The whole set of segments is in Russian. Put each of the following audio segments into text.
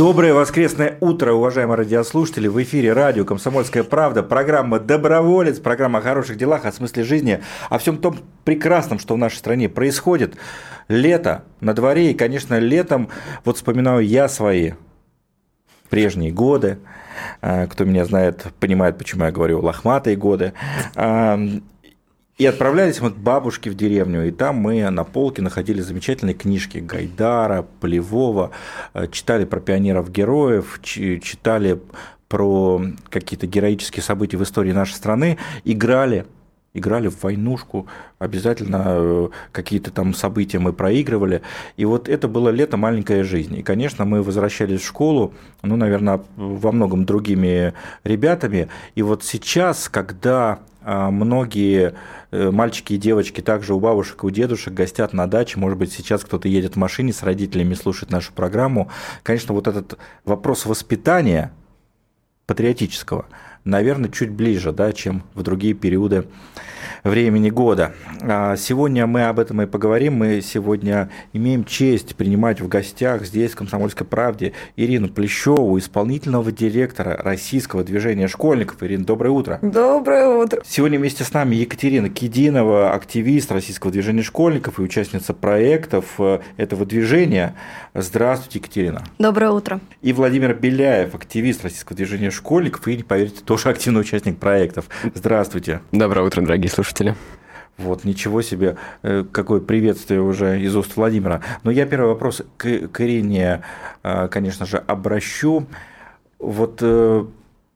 Доброе воскресное утро, уважаемые радиослушатели. В эфире радио «Комсомольская правда», программа «Доброволец», программа о хороших делах, о смысле жизни, о всем том прекрасном, что в нашей стране происходит. Лето на дворе, и, конечно, летом, вот вспоминаю я свои прежние годы. А, Кто меня знает, понимает, почему я говорю лохматые годы. И отправлялись мы к бабушке в деревню, и там мы на полке находили замечательные книжки Гайдара, Полевого, э, читали про пионеров-героев, чи- читали про какие-то героические события в истории нашей страны, играли играли в войнушку, обязательно э, какие-то там события мы проигрывали. И вот это было лето маленькая жизнь. И, конечно, мы возвращались в школу, ну, наверное, во многом другими ребятами. И вот сейчас, когда многие э, мальчики и девочки также у бабушек и у дедушек гостят на даче, может быть, сейчас кто-то едет в машине с родителями, слушает нашу программу. Конечно, вот этот вопрос воспитания патриотического, наверное, чуть ближе, да, чем в другие периоды времени года. А Сегодня мы об этом и поговорим. Мы сегодня имеем честь принимать в гостях здесь, в «Комсомольской правде», Ирину Плещеву, исполнительного директора Российского движения школьников. Ирина, доброе утро. Доброе утро. Сегодня вместе с нами Екатерина Кидинова, активист Российского движения школьников и участница проектов э, этого движения. Здравствуйте, Екатерина. Доброе утро. И Владимир Беляев, активист Российского движения школьников и, не поверите, тоже активный участник проектов. Здравствуйте. Доброе утро, дорогие слушатели. Вот, ничего себе, э, какое приветствие уже из уст Владимира. Но я первый вопрос к, к Ирине, э, конечно же, обращу. Вот э,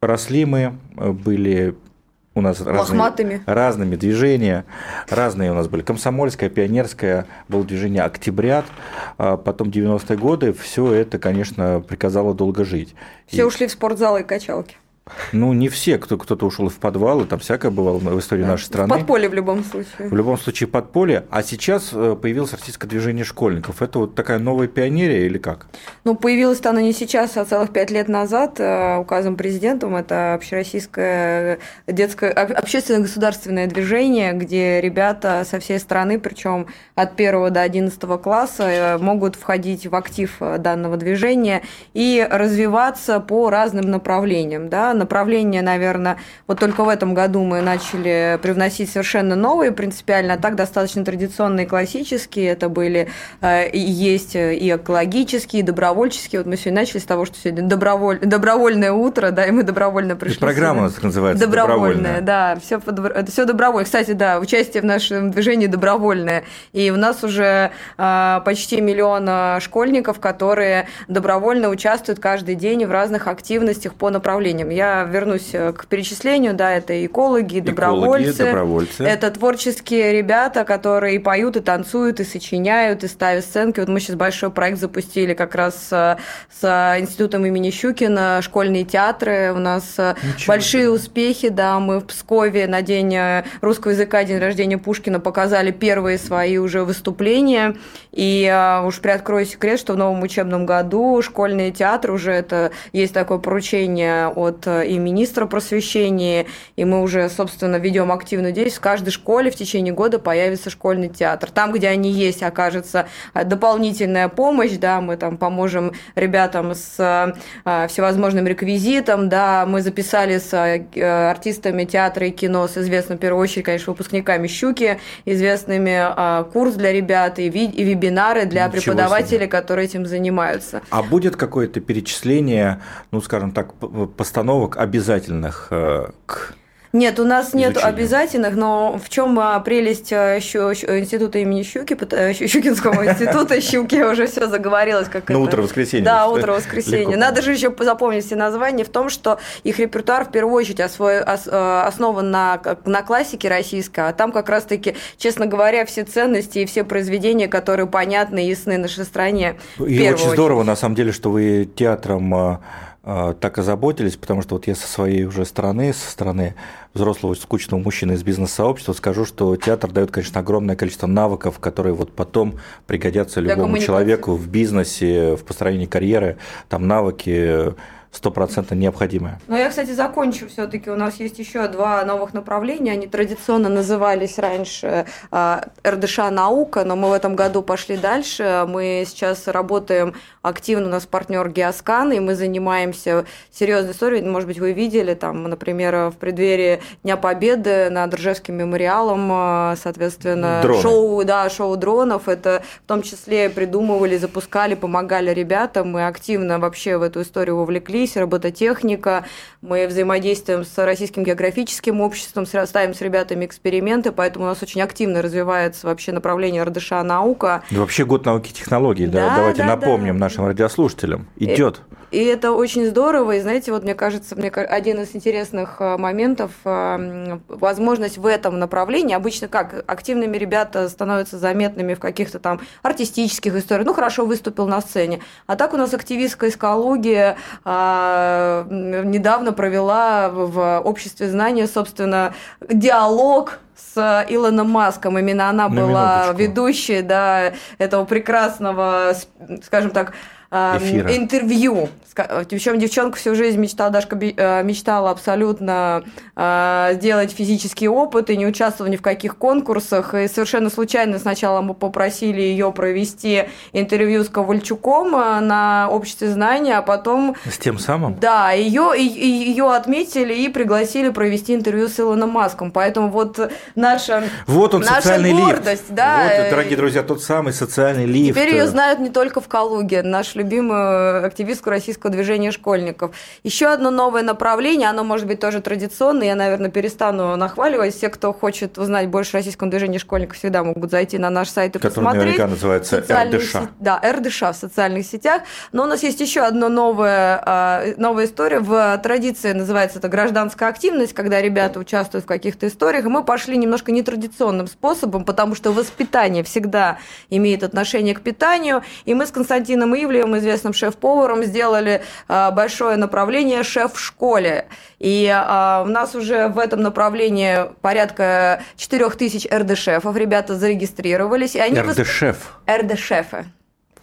росли мы, были у нас разные, Лохматыми. разными движения, разные у нас были. Комсомольское, пионерское, было движение «Октябрят», а потом 90-е годы, все это, конечно, приказало долго жить. Все И- ушли в спортзалы и качалки. Ну, не все, кто, кто-то ушел в подвалы, там всякое бывало в истории нашей В страны. подполье в любом случае. В любом случае подполье. А сейчас э, появилось российское движение школьников. Это вот такая новая пионерия или как? Ну, появилось оно не сейчас, а целых пять лет назад э, указом президентом. Это общероссийское детское, об- общественное государственное движение, где ребята со всей страны, причем от 1 до 11 класса, э, могут входить в актив э, данного движения и развиваться по разным направлениям. Да? Направления, наверное, вот только в этом году мы начали привносить совершенно новые принципиально, а так достаточно традиционные классические. Это были э, и есть э, и экологические, и добровольческие. Вот мы сегодня начали с того, что сегодня доброволь... добровольное утро, да, и мы добровольно пришли. И программа у нас называется Добровольная, да, все, это все добровольно. Кстати, да, участие в нашем движении добровольное. И у нас уже а, почти миллион школьников, которые добровольно участвуют каждый день в разных активностях по направлениям. Я вернусь э, к перечислению, да, это экологи, добровольцы. добровольцы. Это творческие ребята, которые и поют, и танцуют, и сочиняют, и ставят сценки. Вот мы сейчас большой проект запустили как раз э, с институтом имени Щукина, школьные театры. У нас э, Ничего большие успехи, да, мы в Пскове на день э, русского языка, день рождения Пушкина показали первые свои уже выступления. И э, уж приоткрою секрет, что в новом учебном году школьные театры уже это есть такое поручение от э, и министра просвещения, и мы уже, собственно, ведем активную деятельность. В каждой школе в течение года появится школьный театр. Там, где они есть, окажется э, дополнительная помощь, да, мы там поможем ребятам с э, всевозможным реквизитом, да, мы записали с э, артистами театра и кино, с известным, в первую очередь, конечно, выпускниками «Щуки», известными э, курс для ребят и, ви- и вебинары для Ничего преподавателей, себе. которые этим занимаются. А будет какое-то перечисление, ну, скажем так, п- постановок обязательных э, к Нет, у нас нет изучению. обязательных, но в чем прелесть э, Щу- института имени Щуки, э, Щу- Щукинского института Щуки уже все заговорилось, как на это. утро воскресенья. Да, утро легко воскресенья. Надо же еще запомнить все названия в том, что их репертуар в первую очередь осво- ос- э, основан на, на классике российской, а там как раз-таки, честно говоря, все ценности и все произведения, которые понятны и ясны нашей стране. И очень очередь. здорово, на самом деле, что вы театром э, так озаботились, потому что вот я со своей уже стороны, со стороны взрослого скучного мужчины из бизнес-сообщества скажу, что театр дает, конечно, огромное количество навыков, которые вот потом пригодятся любому человеку в бизнесе, в построении карьеры, там навыки стопроцентно необходимое. Но я, кстати, закончу все-таки. У нас есть еще два новых направления. Они традиционно назывались раньше а, РДШ «Наука», но мы в этом году пошли дальше. Мы сейчас работаем активно, у нас партнер Геоскан, и мы занимаемся серьезной историей. Может быть, вы видели, там, например, в преддверии Дня Победы над Ржевским мемориалом, а, соответственно, Дроны. шоу, да, шоу дронов. Это в том числе придумывали, запускали, помогали ребятам. Мы активно вообще в эту историю вовлеклись Беларусь, робототехника. Мы взаимодействуем с Российским географическим обществом, ставим с ребятами эксперименты, поэтому у нас очень активно развивается вообще направление РДШ наука. Да, вообще год науки и технологий, да, да давайте да, напомним да. нашим радиослушателям, идет. И, и это очень здорово, и знаете, вот мне кажется, мне один из интересных э, моментов, э, возможность в этом направлении, обычно как активными ребята становятся заметными в каких-то там артистических историях, ну хорошо выступил на сцене, а так у нас активистская эскология, а, недавно провела в обществе знания, собственно, диалог с Илоном Маском. Именно она На была минуточку. ведущей да, этого прекрасного, скажем так, Эфира. интервью. Причем девчонка всю жизнь мечтала, Дашка э, мечтала абсолютно э, сделать физический опыт и не участвовать ни в каких конкурсах. И совершенно случайно сначала мы попросили ее провести интервью с Ковальчуком э, на обществе знания, а потом... С тем самым? Да, ее, ее отметили и пригласили провести интервью с Илоном Маском. Поэтому вот наша, вот он, наша социальный гордость. Лифт. Да, вот, дорогие друзья, тот самый социальный лифт. Теперь ее знают не только в Калуге. Наш любимую активистку российского движения школьников. Еще одно новое направление, оно может быть тоже традиционное, я, наверное, перестану нахваливать. Все, кто хочет узнать больше о российском движении школьников, всегда могут зайти на наш сайт и Который посмотреть. наверняка называется РДШ. Сеть, да, РДШ в социальных сетях. Но у нас есть еще одна новая, новая история. В традиции называется это гражданская активность, когда ребята участвуют в каких-то историях. И мы пошли немножко нетрадиционным способом, потому что воспитание всегда имеет отношение к питанию. И мы с Константином Ивлевым, известным шеф-поваром, сделали а, большое направление «Шеф в школе». И а, у нас уже в этом направлении порядка 4000 РД-шефов. Ребята зарегистрировались. И они РД-шеф? РД-шефы.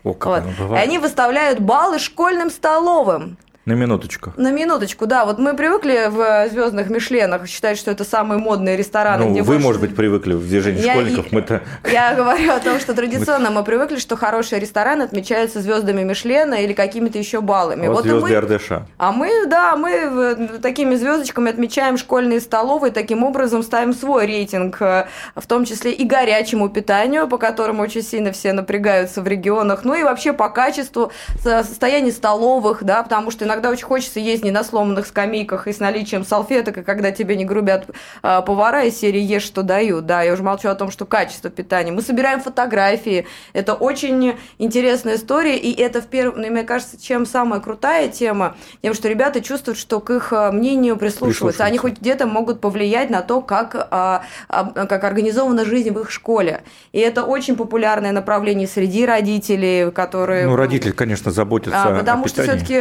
О, как вот. И они выставляют баллы школьным столовым. На минуточку. На минуточку, да. Вот мы привыкли в звездных Мишленах считать, что это самые модные рестораны. Ну, где вы, больше... может быть, привыкли в движении я, школьников. Мы-то... Я говорю о том, что традиционно мы привыкли, что хорошие рестораны отмечаются звездами Мишлена или какими-то еще баллами. А вот звезды мы... РДШ. А мы, да, мы такими звездочками отмечаем школьные столовые, таким образом ставим свой рейтинг, э, в том числе и горячему питанию, по которому очень сильно все напрягаются в регионах, ну и вообще по качеству, состоянию столовых, да, потому что иногда очень хочется есть не на сломанных скамейках и с наличием салфеток, и когда тебе не грубят а, повара из серии «Ешь, что дают». Да, я уже молчу о том, что качество питания. Мы собираем фотографии. Это очень интересная история, и это, в перв... Ну, мне кажется, чем самая крутая тема, тем, что ребята чувствуют, что к их а, мнению прислушиваются. Они хоть где-то могут повлиять на то, как, а, как организована жизнь в их школе. И это очень популярное направление среди родителей, которые... Ну, родители, конечно, заботятся а, Потому о что все-таки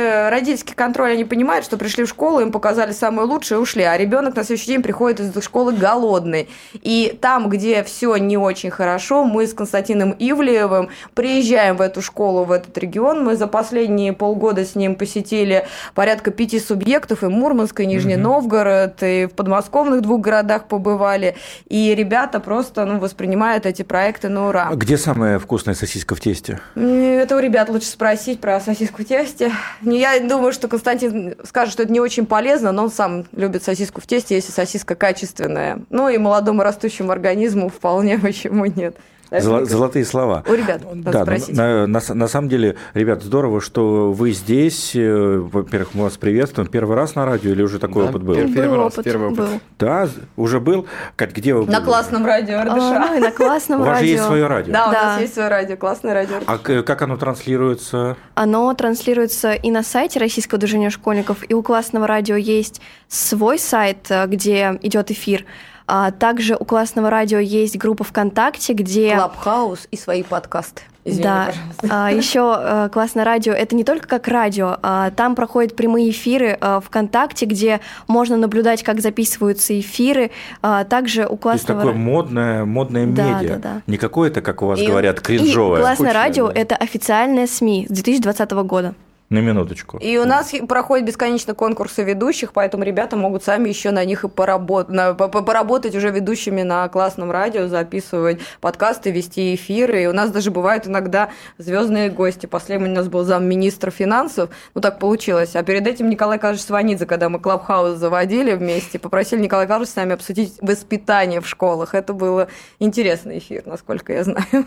родительский контроль, они понимают, что пришли в школу, им показали самое лучшее и ушли, а ребенок на следующий день приходит из школы голодный. И там, где все не очень хорошо, мы с Константином Ивлеевым приезжаем в эту школу, в этот регион. Мы за последние полгода с ним посетили порядка пяти субъектов, и Мурманск, и Нижний угу. Новгород, и в подмосковных двух городах побывали. И ребята просто ну, воспринимают эти проекты на ура. А где самая вкусная сосиска в тесте? Это у ребят лучше спросить про сосиску в тесте. Я думаю, что Константин скажет, что это не очень полезно, но он сам любит сосиску в тесте, если сосиска качественная. Ну и молодому растущему организму вполне почему нет. Золо- золотые слова. У ребят, да, на, на, на самом деле, ребят, здорово, что вы здесь. Э, во-первых, мы вас приветствуем. Первый раз на радио или уже такой да, опыт был? Первый, первый раз, опыт первый опыт. Был. Да, уже был. Кать, где вы были? На классном радио РДШ. А, на классном радио. У вас же есть свое радио? Да, у нас есть свое радио, классное радио. А как оно транслируется? Оно транслируется и на сайте Российского движения школьников, и у классного радио есть свой сайт, э, где идет эфир. А также у классного радио есть группа ВКонтакте, где... Клабхаус и свои подкасты. Извини, да. А, еще э, классное радио. Это не только как радио. А, там проходят прямые эфиры а, ВКонтакте, где можно наблюдать, как записываются эфиры. А, также у классного... То есть такое модное, модное да, медиа. Да, да. Не какое-то, как у вас и, говорят, кринжовое. И классное радио да. – это официальная СМИ с 2020 года. На минуточку. И у нас проходят бесконечно конкурсы ведущих, поэтому ребята могут сами еще на них и поработать, поработать уже ведущими на классном радио, записывать подкасты, вести эфиры. И у нас даже бывают иногда звездные гости. Последний у нас был замминистра финансов. Ну, так получилось. А перед этим Николай Карлович Сванидзе, когда мы Клабхаус заводили вместе, попросили Николая Карловича с нами обсудить воспитание в школах. Это был интересный эфир, насколько я знаю.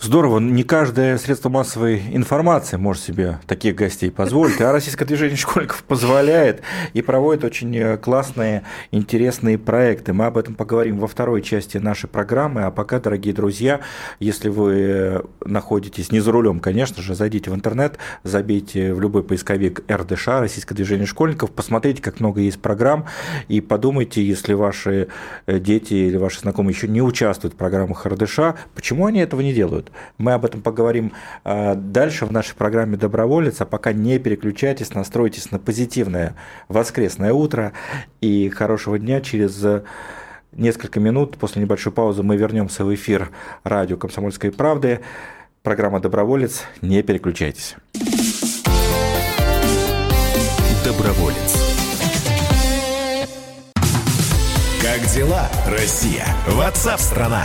Здорово. Не каждое средство массовой информации может себе таких гостей позволить, а российское движение школьников позволяет и проводит очень э, классные, интересные проекты. Мы об этом поговорим во второй части нашей программы. А пока, дорогие друзья, если вы э, находитесь не за рулем, конечно же, зайдите в интернет, забейте в любой поисковик РДШ, Российское движение школьников, посмотрите, как много есть программ, и подумайте, если ваши э, дети или ваши знакомые еще не участвуют в программах РДШ, почему они этого не делают? Мы об этом поговорим а, дальше в нашей программе «Доброволец», а пока не переключайтесь, настройтесь на позитивное воскресное утро и хорошего дня. Через несколько минут после небольшой паузы мы вернемся в эфир радио «Комсомольской правды». Программа «Доброволец». Не переключайтесь. Доброволец. Как дела, Россия? Ватсап-страна!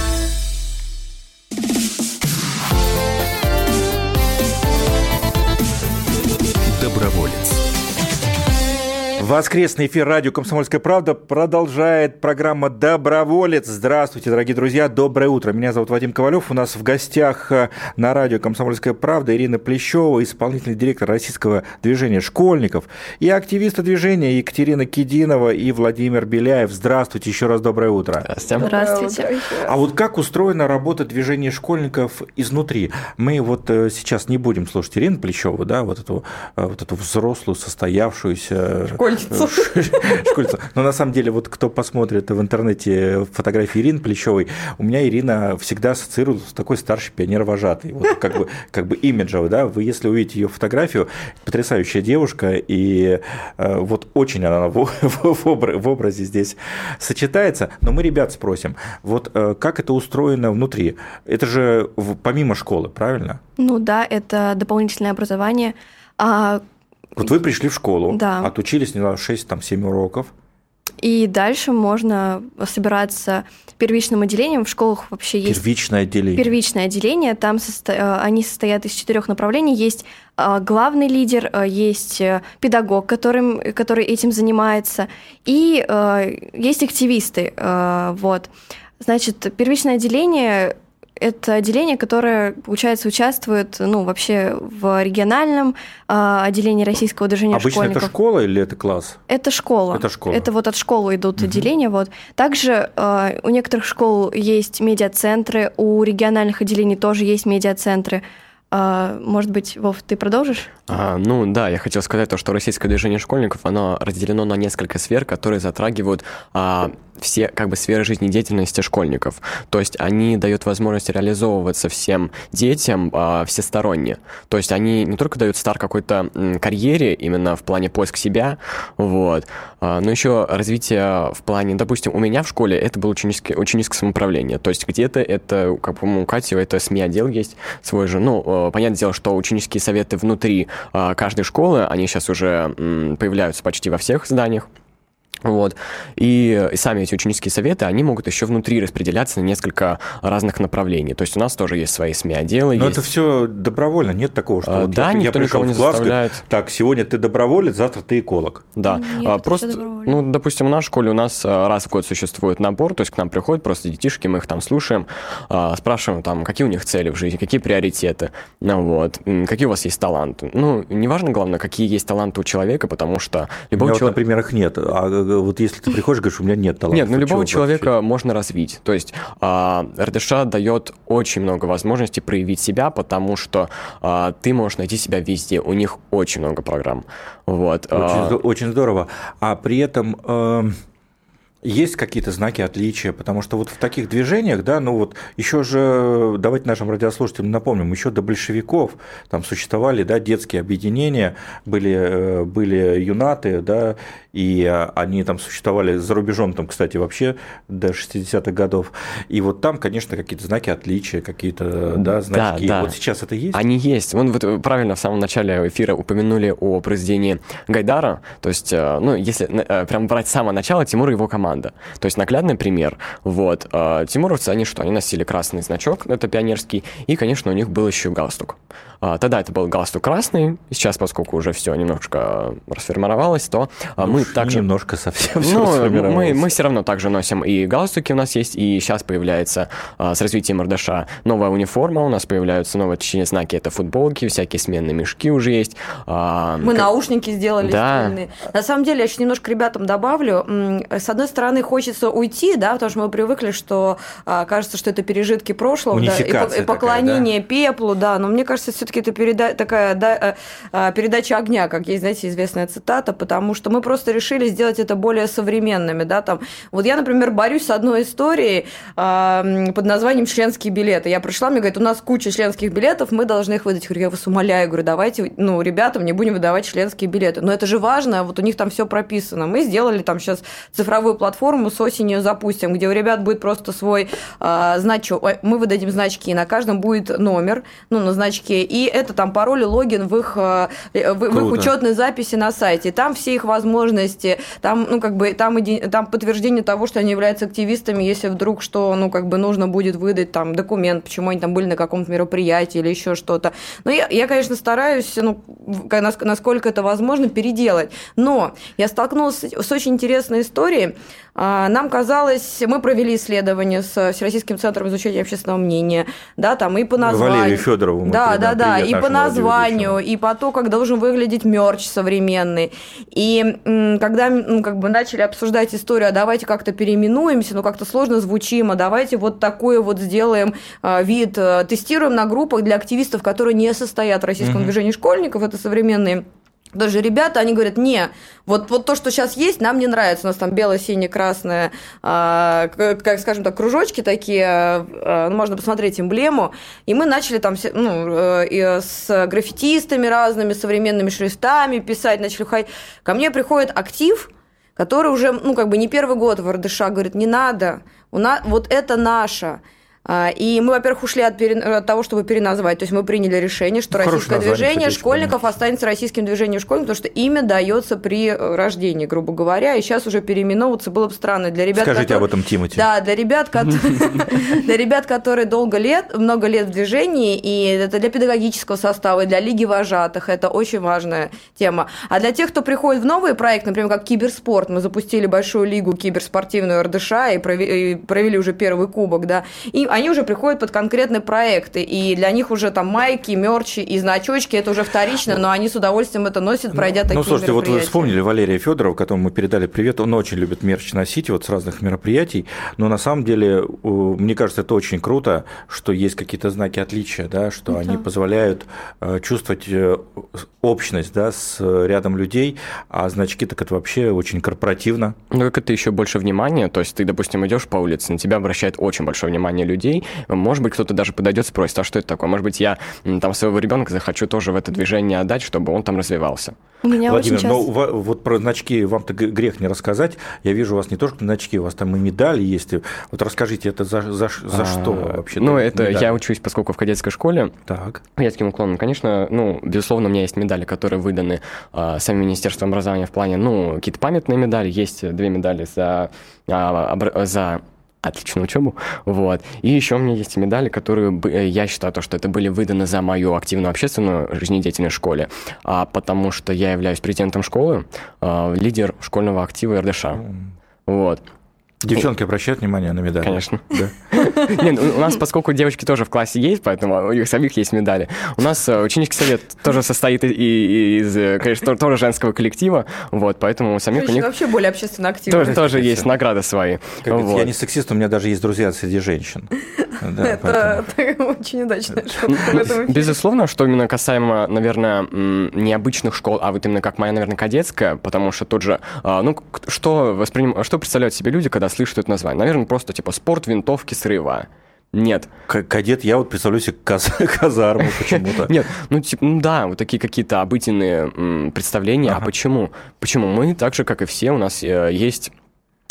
Воскресный эфир радио «Комсомольская правда» продолжает программа «Доброволец». Здравствуйте, дорогие друзья, доброе утро. Меня зовут Вадим Ковалев. У нас в гостях э, на радио «Комсомольская правда» Ирина Плещева, исполнительный директор российского движения школьников, и активисты движения Екатерина Кидинова и Владимир Беляев. Здравствуйте, еще раз доброе утро. Здравствуйте. Здравствуйте. А вот как устроена работа движения школьников изнутри? Мы вот э, сейчас не будем слушать Ирину Плещеву, да, вот эту, э, вот эту взрослую, состоявшуюся... Школьницу Школьницу. Но на самом деле, вот кто посмотрит в интернете фотографии Ирины Плечевой, у меня Ирина всегда ассоциируется с такой старшей пионер-вожатой. Вот как бы, как бы имиджево, да, вы если увидите ее фотографию, потрясающая девушка, и э, вот очень она в, в, в образе здесь сочетается. Но мы ребят спросим, вот э, как это устроено внутри? Это же помимо школы, правильно? Ну да, это дополнительное образование. А вот вы пришли в школу, да. отучились, не знаю, 6-7 уроков. И дальше можно собираться первичным отделением. В школах вообще есть... Первичное отделение. Первичное отделение. Там состо... Э, они состоят из четырех направлений. Есть э, главный лидер, э, есть педагог, которым, который этим занимается, и есть активисты. Вот. Значит, первичное отделение это отделение, которое, получается, участвует, ну, вообще в региональном э, отделении российского движения Обычно школьников. это школа или это класс? Это школа. Это школа. Это вот от школы идут угу. отделения. Вот. Также э, у некоторых школ есть медиацентры, у региональных отделений тоже есть медиацентры. А, может быть, Вов, ты продолжишь? А, ну да, я хотел сказать то, что российское движение школьников, оно разделено на несколько сфер, которые затрагивают а, все как бы сферы жизнедеятельности школьников. То есть они дают возможность реализовываться всем детям а, всесторонне. То есть они не только дают старт какой-то карьере именно в плане поиска себя, вот, а, но еще развитие в плане, допустим, у меня в школе это было ученическое, ученическое самоуправление. То есть где-то это, как по-моему, у Кати, это СМИ отдел есть свой же, ну, понятное дело, что ученические советы внутри а, каждой школы, они сейчас уже появляются почти во всех зданиях. Вот. И, сами эти ученические советы, они могут еще внутри распределяться на несколько разных направлений. То есть у нас тоже есть свои СМИ-отделы. Но есть... это все добровольно, нет такого, что а, вот да, я, никто я пришел никого не в класс, заставляет. говорит, так, сегодня ты доброволец, завтра ты эколог. Да, Нет, а, просто, ну, допустим, в нашей школе у нас а, раз в год существует набор, то есть к нам приходят просто детишки, мы их там слушаем, а, спрашиваем там, какие у них цели в жизни, какие приоритеты, ну, вот, какие у вас есть таланты. Ну, неважно, главное, какие есть таланты у человека, потому что У любого меня вот, человека... например, их нет. А вот если ты приходишь, говоришь, у меня нет таланта. Нет, ну любого человека можно развить. То есть а, РДШ дает очень много возможностей проявить себя, потому что а, ты можешь найти себя везде. У них очень много программ. Вот. Очень, а, здо- очень здорово. А при этом эм, есть какие-то знаки отличия, потому что вот в таких движениях, да, ну вот еще же, давайте нашим радиослушателям напомним, еще до большевиков там существовали, да, детские объединения, были, э, были юнаты, да, и э, они там существовали за рубежом, там, кстати, вообще до 60-х годов, и вот там, конечно, какие-то знаки отличия, какие-то, да, значки. да. Вот сейчас это есть? Они есть. Вон вот вы правильно в самом начале эфира упомянули о произведении Гайдара. То есть, э, ну, если э, прям брать с самого начала, Тимур и его команда. То есть наглядный пример. Вот. э, Тимуровцы, они что? Они носили красный значок, это пионерский, и, конечно, у них был еще галстук. А, Тогда это был галстук красный, сейчас, поскольку уже все немножечко расформировалось, то а, мы Уж также... Немножко совсем всё Ну, мы, мы все равно также носим и галстуки у нас есть, и сейчас появляется а, с развитием РДШ новая униформа, у нас появляются новые, точнее, знаки, это футболки, всякие сменные мешки уже есть. Мы к- наушники сделали Да. На самом деле, я еще немножко ребятам добавлю. С одной стороны, хочется уйти, да, потому что мы привыкли, что а, кажется, что это пережитки прошлого, да, и, и поклонение пеплу, да. Но мне кажется, все-таки это переда- такая да, э, а, передача огня, как есть, знаете, известная цитата, потому что мы просто решили сделать это более современными, да, там. Вот я, например, борюсь с одной историей а, под названием членские билеты. Я пришла, мне говорят, у нас куча членских билетов, мы должны их выдать. Я говорю, я вас умоляю, говорю, давайте, ну, ребятам не будем выдавать членские билеты. Но это же важно, вот у них там все прописано. Мы сделали там сейчас цифровую платформу с осенью запустим, где у ребят будет просто свой а, значок. Мы выдадим значки, на каждом будет номер, ну, на значке, и это там пароль и логин в их, а, в, в их учетной записи на сайте. Там все их возможности, там, ну, как бы, там, иди- там подтверждение того, что они являются активистами, если вдруг что, ну, как бы нужно будет выдать там документ, почему они там были на каком-то мероприятии или еще что-то. Но я, я, конечно, стараюсь, ну, насколько это возможно, переделать. Но я столкнулась с очень интересной историей. А, Нам казалось, мы провели исследование с Всероссийским центром изучения общественного мнения, да, там и по названию. Валерию Федорову Да, да, да, и по названию, и по то, как должен выглядеть мерч современный. И когда ну, как бы начали обсуждать историю, а давайте как-то переименуемся, ну как-то сложно звучим, а давайте вот такой вот сделаем а, вид, а, тестируем на группах для активистов, которые не состоят в российском Мгм. движении школьников, это современные даже ребята, они говорят, не, вот, вот то, что сейчас есть, нам не нравится. У нас там бело-сине-красное, а, к- как, скажем так, кружочки такие, ну, можно посмотреть эмблему. И мы начали там ну, э, с граффитистами разными, современными шрифтами писать, начали ходить. Ко мне приходит актив, который уже, ну, как бы не первый год в РДШ, говорит, не надо, у нас, вот это наше. А, И мы, во-первых, ушли от, пере- от того, чтобы переназвать. То есть мы приняли решение, что Хорошее российское название, движение кстати, школьников останется российским движением школьников, потому что имя дается при э, рождении, грубо говоря. И сейчас уже переименовываться было бы странно для ребят, Скажите об которые- этом Тимати. Да, для ребят, для ребят, которые долго лет, много лет в движении, и это для педагогического состава, и для лиги вожатых, это очень важная тема. А для тех, кто приходит в новый проект, например, как киберспорт, мы запустили большую лигу киберспортивную РДШ и провели уже первый кубок, да, и они уже приходят под конкретные проекты, и для них уже там майки, мерчи и значочки, это уже вторично, но они с удовольствием это носят, пройдя такие Ну, слушайте, вот вы вспомнили Валерия Федорова, которому мы передали привет. Он очень любит мерч носить вот с разных мероприятий. Но на самом деле, мне кажется, это очень круто, что есть какие-то знаки отличия, да, что они позволяют э, чувствовать э, общность да, с рядом людей, а значки так это вообще очень корпоративно. Ну, как это еще больше внимания, то есть ты, допустим, идешь по улице, на тебя обращает очень большое внимание людей, людей, может быть, кто-то даже подойдет, спросит, а что это такое? Может быть, я там своего ребенка захочу тоже в это движение отдать, чтобы он там развивался. У меня Владимир, очень ну часто... ва- вот про значки вам-то грех не рассказать. Я вижу у вас не только значки, у вас там и медали есть. Вот расскажите, это за, за, за А, что вообще? Ну, это я учусь, поскольку в кадетской школе, Так. Детским уклоном, конечно, ну, безусловно, у меня есть медали, которые выданы э, самим Министерством образования в плане, ну, какие-то памятные медали, есть две медали за, а, обра- за отличную учебу, вот. И еще у меня есть медали, которые э, я считаю, то, что это были выданы за мою активную общественную жизнедеятельность в школе, а потому что я являюсь президентом школы, э, лидер школьного актива РДШ. Вот, Девчонки обращают внимание на медали? конечно. Да. Нет, у нас, поскольку девочки тоже в классе есть, поэтому у них самих есть медали. У нас э, ученический совет тоже состоит и- и- из, э, конечно, то- тоже женского коллектива, вот, поэтому у самих у них вообще более общественно активны. тоже, тоже есть награды свои. Как говорится, Вот. Я не сексист, у меня даже есть друзья среди женщин. Да, Это, поэтому- это очень удачная шутка этом эфире. Безусловно, что именно касаемо, наверное, необычных школ, а вот именно как моя, наверное, кадетская, потому что тут же, а, ну, что, восприним... что представляют себе люди, когда слышат это название? Наверное, просто типа спорт, винтовки, срыва. Нет. К- Кадет, я вот представляю себе каз- казарму почему-то. Нет, ну, типа, ну да, вот такие какие-то обыденные м, представления. А почему? Почему мы, так же, как и все, у нас э, есть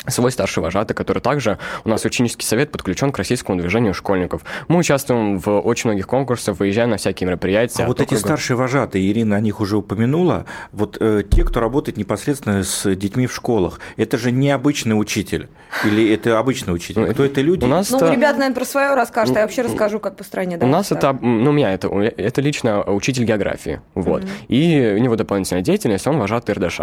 свой старший вожатый, который также у нас ученический совет подключен к российскому движению школьников. Мы участвуем в очень многих конкурсах, выезжаем на всякие мероприятия. А вот эти округа. старшие вожатые, Ирина о них уже упомянула, вот э, те, кто работает непосредственно с детьми в школах, это же не обычный учитель или это обычный учитель? Ну, Кто это люди? У нас Ну, это- ребята, наверное, про свое расскажут, а я вообще расскажу, как по стране. У да, нас так. это, ну, у меня это, это лично учитель географии, вот. И у него дополнительная деятельность, он вожатый РДШ.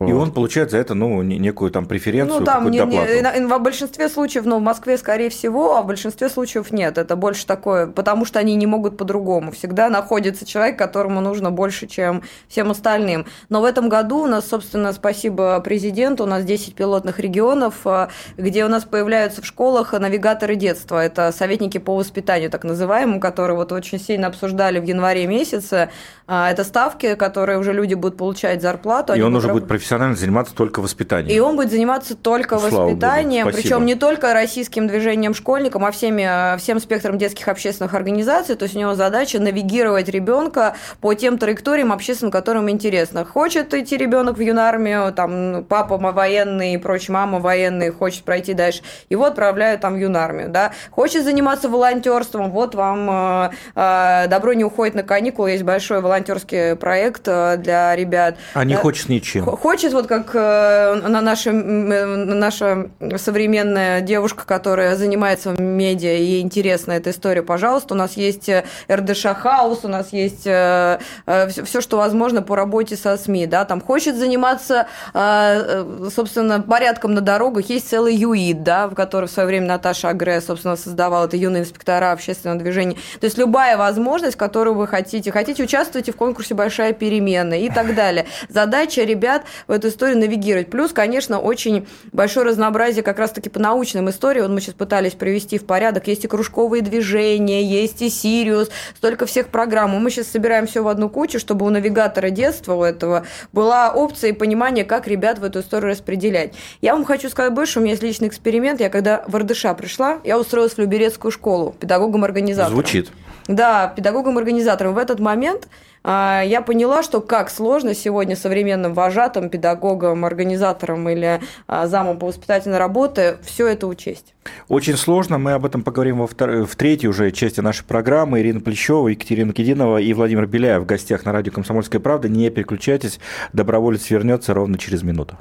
И он получает за это ну, не- некую там преференцию, Ну, там не, не- доплату. на- в большинстве случаев, ну, в Москве, скорее всего, а в большинстве случаев нет. Это больше такое, потому что они не могут по-другому. Всегда находится человек, которому нужно больше, чем всем остальным. Но в этом году у нас, собственно, спасибо президенту, у нас 10 пилотных регионов, а, где у нас появляются в школах навигаторы детства. Это советники по воспитанию, так называемым, которые вот очень сильно обсуждали в январе месяце. А, Это ставки, которые уже люди будут получать зарплату. И они он уже будет профессионально заниматься только воспитанием. и он будет заниматься только Ну, слава воспитанием, богу, причем не только российским движением школьникам, а всеми, э, всем спектром детских общественных организаций. То есть у него задача навигировать ребенка по тем траекториям общественным, которым интересно. Хочет идти ребенок в юнармию, там ну, папа военный и прочее, мама военный, хочет пройти дальше, его отправляют там в юнармию. Да? Хочет заниматься волонтерством, вот вам э, э, добро не уходит на каникулы, есть большой волонтерский проект э, для ребят. А не Э, хочет ничем. Х- Хочет, вот как э, на наша, э, наша современная девушка, которая занимается медиа, и интересна эта история, пожалуйста, у нас есть э, РДШ Хаус, у нас есть все, что возможно по работе со СМИ, да, там хочет заниматься, э, э, собственно, порядком на дорогах, есть целый ЮИД, да, в который в свое время Наташа Агре, собственно, создавала, это юные инспектора общественного движения, то есть любая возможность, которую вы хотите, хотите участвуйте в конкурсе «Большая перемена» и так далее. Задача ребят в эту историю навигировать. Плюс, конечно, очень большое разнообразие как раз-таки по научным историям. Мы сейчас пытались привести в порядок. Есть и кружковые движения, есть и Сириус, столько всех программ. Мы сейчас собираем все в одну кучу, чтобы у навигатора детства у этого была опция и понимание, как ребят в эту историю распределять. Я вам хочу сказать больше, у меня есть личный эксперимент. Я когда в РДШ пришла, я устроилась в Люберецкую школу педагогом-организатором. Звучит. Да, педагогом-организатором. В этот момент а, я поняла, что как сложно сегодня современным вожатым, педагогам, организаторам или а, замом по воспитательной работе все это учесть. Очень сложно. Мы об этом поговорим во втор... в третьей уже части нашей программы. Ирина Плещева, Екатерина Кединова и Владимир Беляев в гостях на радио «Комсомольская правда». Не переключайтесь. Доброволец вернется ровно через минуту.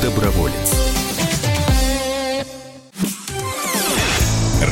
Доброволец.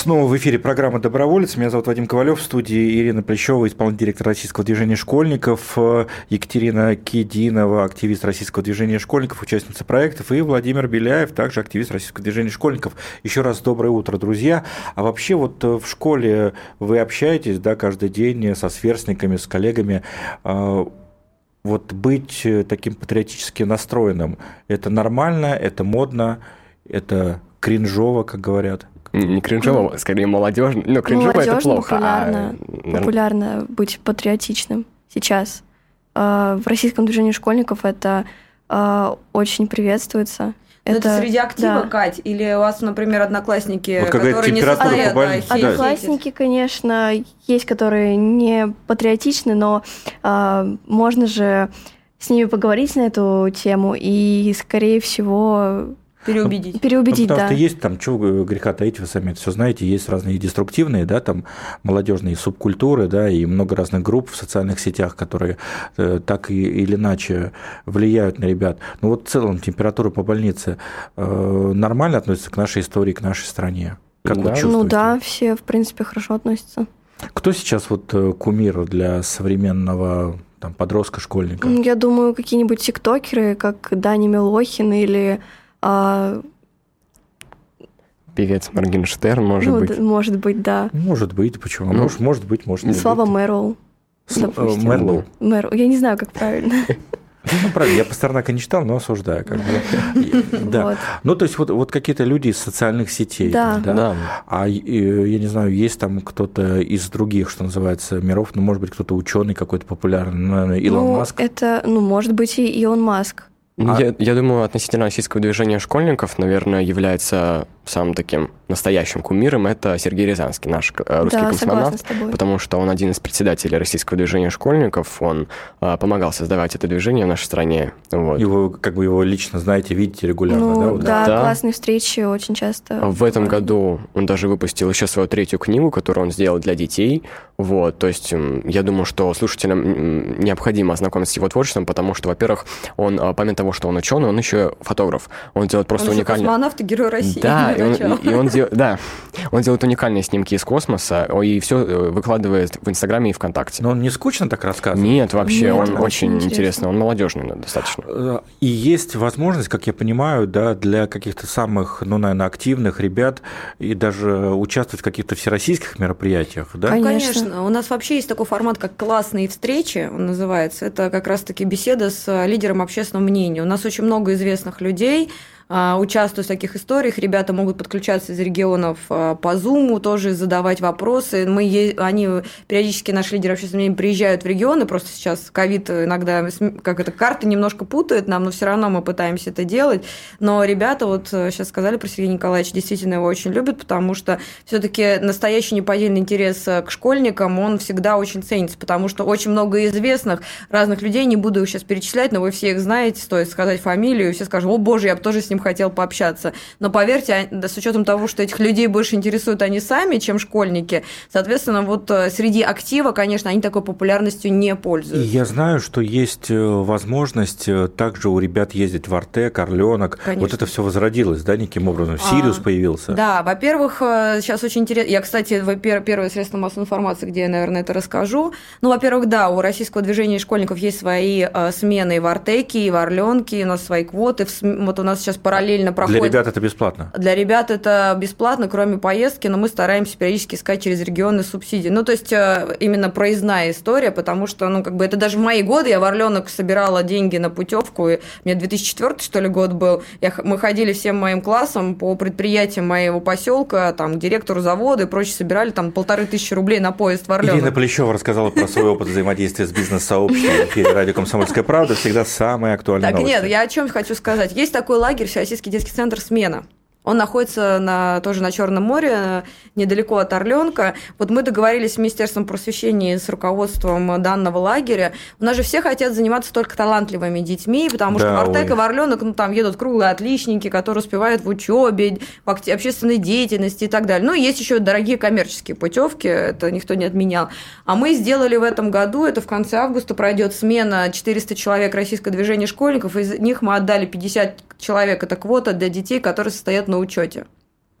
Снова в эфире программа «Доброволец». Меня зовут Вадим Ковалев. В студии Ирина Плещева, исполнительный директор Российского движения школьников, э, Екатерина Кединова, активист Российского движения школьников, участница проектов, и Владимир Беляев, также активист Российского движения школьников. Еще раз доброе утро, друзья. А вообще вот э, в школе вы общаетесь да, каждый день со сверстниками, с коллегами. Э, Вот быть таким патриотически настроенным, это нормально, это модно, это кринжово, как говорят? Не кринжово, скорее молодежно. Ну, кринжово это Молодежно, плохо. популярно, а, популярно быть патриотичным сейчас. А, В российском движении школьников это а, очень приветствуется. Ну, Это, среди актива, да. Кать? Или у вас, например, одноклассники, Вот какая которые не состоят по больнице, да, да. хейтят? Одноклассники, конечно, есть, которые не патриотичны, но а, можно же с ними поговорить на эту тему и, скорее всего, Переубедить. переубедить, ну, потому да. что есть там, чего греха таить, вы сами это все знаете, есть разные деструктивные, да, там молодежные субкультуры, да, и много разных групп в социальных сетях, которые э, так и, или иначе влияют на ребят. Ну вот в целом температура по больнице э, нормально относится к нашей истории, к нашей стране? Как вы Да. чувствуете? Ну да, все, в принципе, хорошо относятся. Кто сейчас вот э, кумир для современного там, подростка, школьника? Я думаю, какие-нибудь тиктокеры, как Дани Милохин или а, Певец Моргенштерн, может ну, быть. может быть, да. Может быть, почему? Ну, может, может быть, может не Слава быть. Мэроу. Сл- э. Мерлоу. Мэр, я не знаю, как правильно. Ну, правильно, я Пастернака не читал, но осуждаю. Как бы. Да. Вот. Ну, то есть вот, вот какие-то люди из социальных сетей. Да. Да. А э, я не знаю, есть там кто-то из других, что называется, миров, ну, может быть, кто-то ученый какой-то популярный, ну, наверное, Илон ну, Маск. это, ну, может быть, и Илон Маск. А- Я, я думаю, относительно российского движения школьников, наверное, является самым таким настоящим кумиром это Сергей Рязанский, наш э, русский да, космонавт. согласна с тобой. Потому что он один из председателей российского движения школьников, он а, помогал создавать это движение в нашей стране. Вот. Его, как бы его лично знаете, видите регулярно, да? Ну, вот да, Да. классные встречи очень часто. В этом году он даже выпустил еще свою третью книгу, которую он сделал для детей. Вот, то есть я думаю, что слушателям необходимо ознакомиться с его творчеством, потому что, во-первых, он, а, помимо того, что он ученый, он еще фотограф. Он делает просто Он уникальный... космонавт и герой России. Да, и он, и он дел- да, он делает уникальные снимки из космоса и все выкладывает в Инстаграме и ВКонтакте. Но он не скучно так рассказывает? Нет, вообще, Нет, он очень интересно. интересный, он молодежный достаточно. Э, И есть возможность, как я понимаю, да, для каких-то самых, ну, наверное, активных ребят и даже участвовать в каких-то всероссийских мероприятиях, да? Конечно. Конечно. У нас вообще есть такой формат, как классные встречи, он называется. Это как раз-таки беседа с э, лидером общественного мнения. У нас очень много известных людей, а, участвуют в таких историях. Ребята могут подключаться из регионов а, по Зуму, тоже задавать вопросы. Мы, они периодически, наши лидеры общественного мнения приезжают в регионы, просто сейчас ковид иногда, как это, карты немножко путают нам, но все равно мы пытаемся это делать. Но ребята, вот сейчас сказали про Сергея Николаевича, действительно его очень любят, потому что все-таки настоящий неподдельный интерес э, к школьникам, он всегда очень ценится, потому что очень много известных разных людей, не буду их сейчас перечислять, но вы все их знаете, стоит сказать фамилию, и все скажут, о боже, я бы тоже с ним хотел пообщаться. Но поверьте, а- с учетом того, что этих людей больше интересуют они сами, чем школьники, соответственно, вот э, среди актива, конечно, они такой популярностью не И пользуются. я знаю, что есть э, возможность э, также у ребят ездить в Артек, Орленок. Конечно. Вот это все возродилось, да, неким образом? Сириус А, появился. Да, во-первых, сейчас очень интересно. Я, кстати, во- пер- первое средство массовой информации, где я, наверное, это расскажу. Ну, во-первых, да, у российского движения школьников есть свои смены и в Артеке, и в Орленке, и у нас свои квоты. Вот у нас сейчас параллельно Для проходит. ребят это бесплатно. Для ребят это бесплатно, кроме поездки, но мы стараемся периодически искать через регионы субсидии. Ну, то есть э, именно проездная история, потому что, ну, как бы это даже в мои годы, я в Орленок собирала деньги на путевку, и у меня 2004 что ли год был, я, мы ходили всем моим классом по предприятиям моего поселка, там, к директору завода и прочее, собирали там полторы тысячи рублей на поезд в Орленок. Ирина Полищева рассказала про свой опыт взаимодействия с бизнес-сообществом в эфире радио «Комсомольская правда». Всегда самые актуальные Так, новости. нет, я о чем хочу сказать. Есть такой лагерь, Всероссийский детский центр «Смена». Он находится на, тоже на Черном море, недалеко от Орленка. Вот мы договорились с Министерством просвещения и с руководством данного лагеря. У нас же все хотят заниматься только талантливыми детьми, потому Да, что в Артек ой. и в Орленок, ну, там едут круглые отличники, которые успевают в учебе, в общественной деятельности и так далее. Ну, и есть еще дорогие коммерческие путевки, это никто не отменял. А мы сделали в этом году, это в конце августа пройдет смена 400 человек российское движение школьников, из них мы отдали 50 человек – это квота для детей, которые состоят на учете.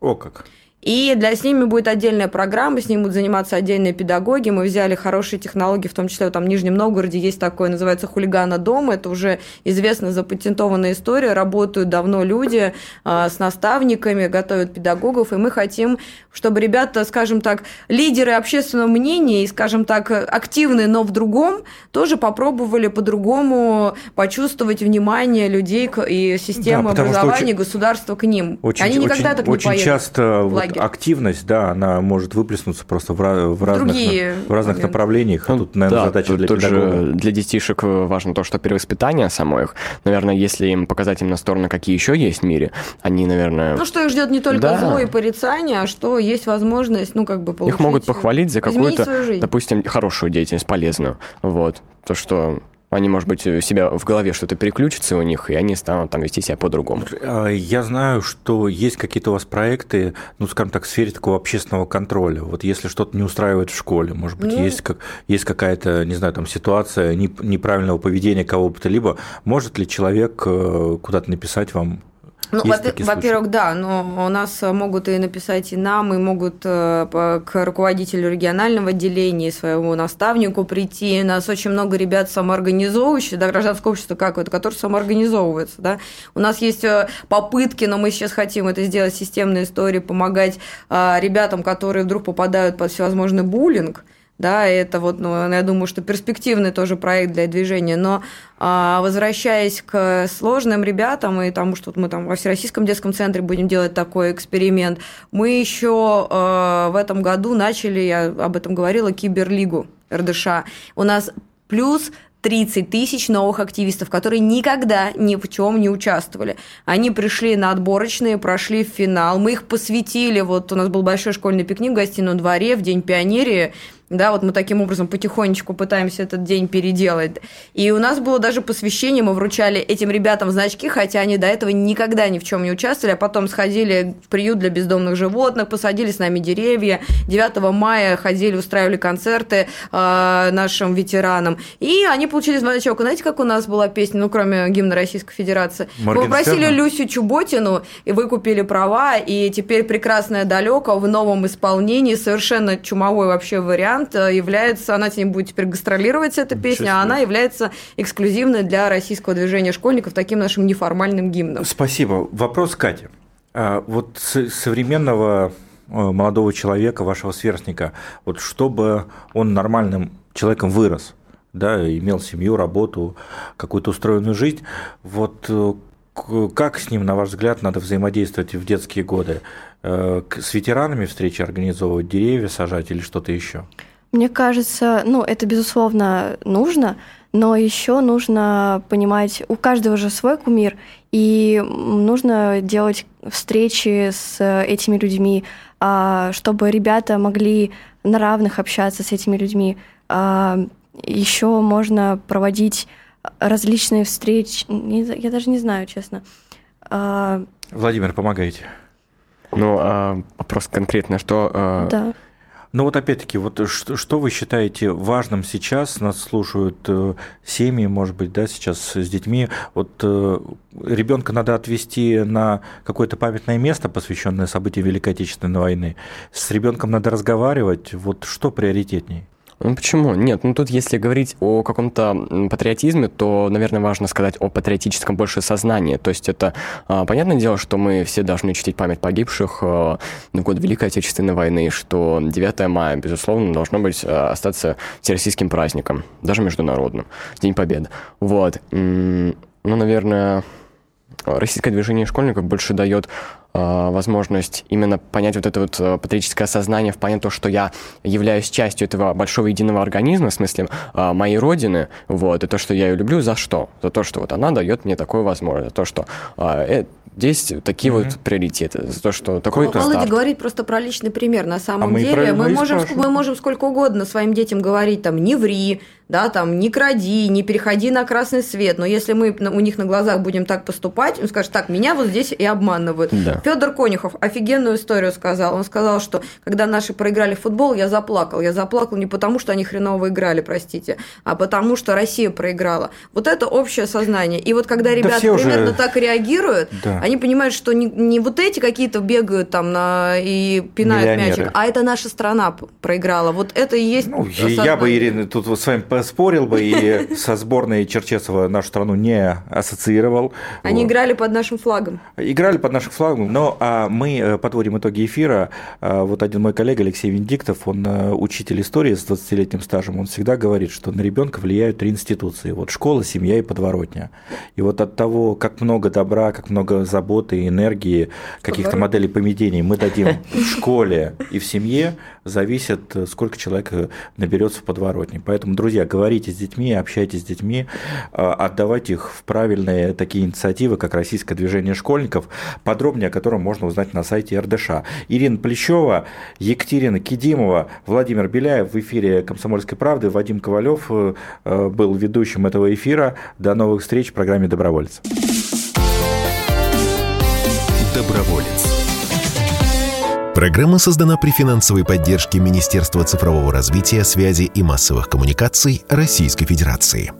О как. И для с ними будет отдельная программа, с ними будут заниматься отдельные педагоги. Мы взяли хорошие технологии, в том числе там в Нижнем Новгороде есть такое, называется хулигана дома. Это уже известно запатентованная история. Работают давно люди а, с наставниками, готовят педагогов, и мы хотим, чтобы ребята, скажем так, лидеры общественного мнения и, скажем так, активные, но в другом, тоже попробовали по-другому почувствовать внимание людей к- и системы Да, образования, очень- государства к ним. Очень, Они никогда очень, так не очень поедут. часто вот лагерь. активность, да, она может выплеснуться просто в, в разных, другие в разных моменты. направлениях. А Ну, тут, наверное, да, задача для тут педагога. же для детишек э, важно то, что перевоспитание само их. Наверное, если им показать им на сторону, какие еще есть в мире, они, наверное, Ну, что их ждет не только Да. зло и порицание, а что есть возможность, ну, как бы получить... их могут похвалить за какую-то, допустим, хорошую деятельность, полезную. Вот. То, что они, может быть, у себя в голове что-то переключится у них, и они станут там вести себя по-другому. А, Я знаю, что есть какие-то у вас проекты, ну, скажем так, в сфере такого общественного контроля. Вот если что-то не устраивает в школе, может быть, Ну. есть, как, есть какая-то, не знаю, там ситуация неп- неправильного поведения кого бы то либо, может ли человек э, куда-то написать вам? Ну, Есть во- во-первых, да, но у нас э, могут и написать и нам, и могут э, к руководителю регионального отделения, своему наставнику прийти. У нас очень много ребят самоорганизовывающих, да, гражданское общество как это, которые самоорганизовываются, да. У нас есть э, попытки, но мы сейчас хотим это сделать системной историей, помогать ребятам, которые вдруг попадают под всевозможный буллинг, да, это вот, ну, я думаю, что перспективный тоже проект для движения, но а, возвращаясь к сложным ребятам и тому, что вот мы там во Всероссийском детском центре будем делать такой эксперимент, мы еще в этом году начали, я об этом говорила, киберлигу РДШ. У нас плюс 30 тысяч новых активистов, которые никогда ни в чем не участвовали. Они пришли на отборочные, прошли в финал, мы их посвятили, вот у нас был большой школьный пикник в гостином дворе в День пионерии, да, вот мы таким образом потихонечку пытаемся этот день переделать. И у нас было даже посвящение, мы вручали этим ребятам значки, хотя они до этого никогда ни в чем не участвовали, а потом сходили в приют для бездомных животных, посадили с нами деревья, 9 мая ходили, устраивали концерты э, нашим ветеранам, и они получили значок. Знаете, как у нас была песня, ну, кроме гимна Российской Федерации? Мы попросили? Люсю Чуботину, и выкупили права, и теперь «Прекрасное далеко» в новом исполнении, совершенно чумовой вообще вариант, э, является, она с будет теперь гастролировать, эта песня, а она является эксклюзивной для российского движения школьников, таким нашим неформальным гимном. Спасибо. Вопрос Кате. А, Вот современного э, молодого человека, вашего сверстника, вот чтобы он нормальным человеком вырос, да, имел семью, работу, какую-то устроенную жизнь, вот э, как с ним, на ваш взгляд, надо взаимодействовать в детские годы? С ветеранами встречи организовывать, деревья сажать или что-то еще? Мне кажется, ну, это, безусловно, нужно, но еще нужно понимать, у каждого же свой кумир, и нужно делать встречи с этими людьми, а, чтобы ребята могли на равных общаться с этими людьми. Еще можно проводить различные встречи. Я даже не знаю, честно. А, Владимир, помогайте. Ну, а, вопрос конкретно, что... а, Да. Ну вот опять-таки, вот что, что вы считаете важным сейчас? Нас слушают э, семьи, может быть, да, сейчас с детьми. Вот э, ребенка надо отвести на какое-то памятное место, посвященное событиям Великой Отечественной войны. С ребенком надо разговаривать. Вот что приоритетней? Ну почему? Нет, ну тут если говорить о каком-то патриотизме, то, наверное, важно сказать о патриотическом больше сознании. То есть это а, понятное дело, что мы все должны чтить память погибших а, в год Великой Отечественной войны, что 9 мая, безусловно, должно быть а, остаться всероссийским праздником, даже международным, День Победы. Вот. Ну, наверное, российское движение школьников больше дает возможность именно понять вот это вот а, патриотическое сознание, понять то, что я являюсь частью этого большого единого организма, в смысле а, моей родины, вот, и то, что я ее люблю, за что? За то, что вот она дает мне такую возможность, за то, что а, э, здесь такие вот приоритеты, за то, что такой-то Володя старт. говорит просто про личный пример. На самом А деле мы мы можем, спрашиваем. мы можем сколько угодно своим детям говорить, там, не ври, да, там, не кради, не переходи на красный свет, но если мы у них на глазах будем так поступать, он скажет, так, меня вот здесь и обманывают. Да. Федор Конюхов офигенную историю сказал. Он сказал, что когда наши проиграли в футбол, я заплакал. Я заплакал не потому, что они хреново играли, простите, а потому, что Россия проиграла. Вот это общее сознание. И вот когда ребята уже- примерно так реагируют, Да. они понимают, что не, не вот эти какие-то бегают там на, и пинают мячик, а это наша страна проиграла. Вот это и есть Ну, я- я бы, Ирина, тут вот с вами поспорил бы и со сборной Черчесова нашу страну не ассоциировал. Они играли под нашим флагом. Играли под нашим флагом, но а, мы э, подводим итоги эфира. А, вот один мой коллега Алексей Венедиктов, он э, учитель истории с 20-летним стажем, он всегда говорит, что на ребенка влияют три институции. Вот школа, семья и подворотня. И вот от того, как много добра, как много заботы, энергии, каких-то моделей поведения мы дадим в школе и в семье, зависит, э, сколько человек наберется в подворотне. Поэтому, друзья, говорите с детьми, общайтесь с детьми, э, отдавайте их в правильные такие инициативы, как российское движение школьников, подробнее о котором можно узнать на сайте РДШ. Ирина Плещева, Екатерина Кидимова, Владимир Беляев в эфире «Комсомольской правды», Вадим Ковалев э, э, был ведущим этого эфира. До новых встреч в программе «Доброволец». Доброволец. Программа создана при финансовой поддержке Министерства цифрового развития, связи и массовых коммуникаций Российской Федерации.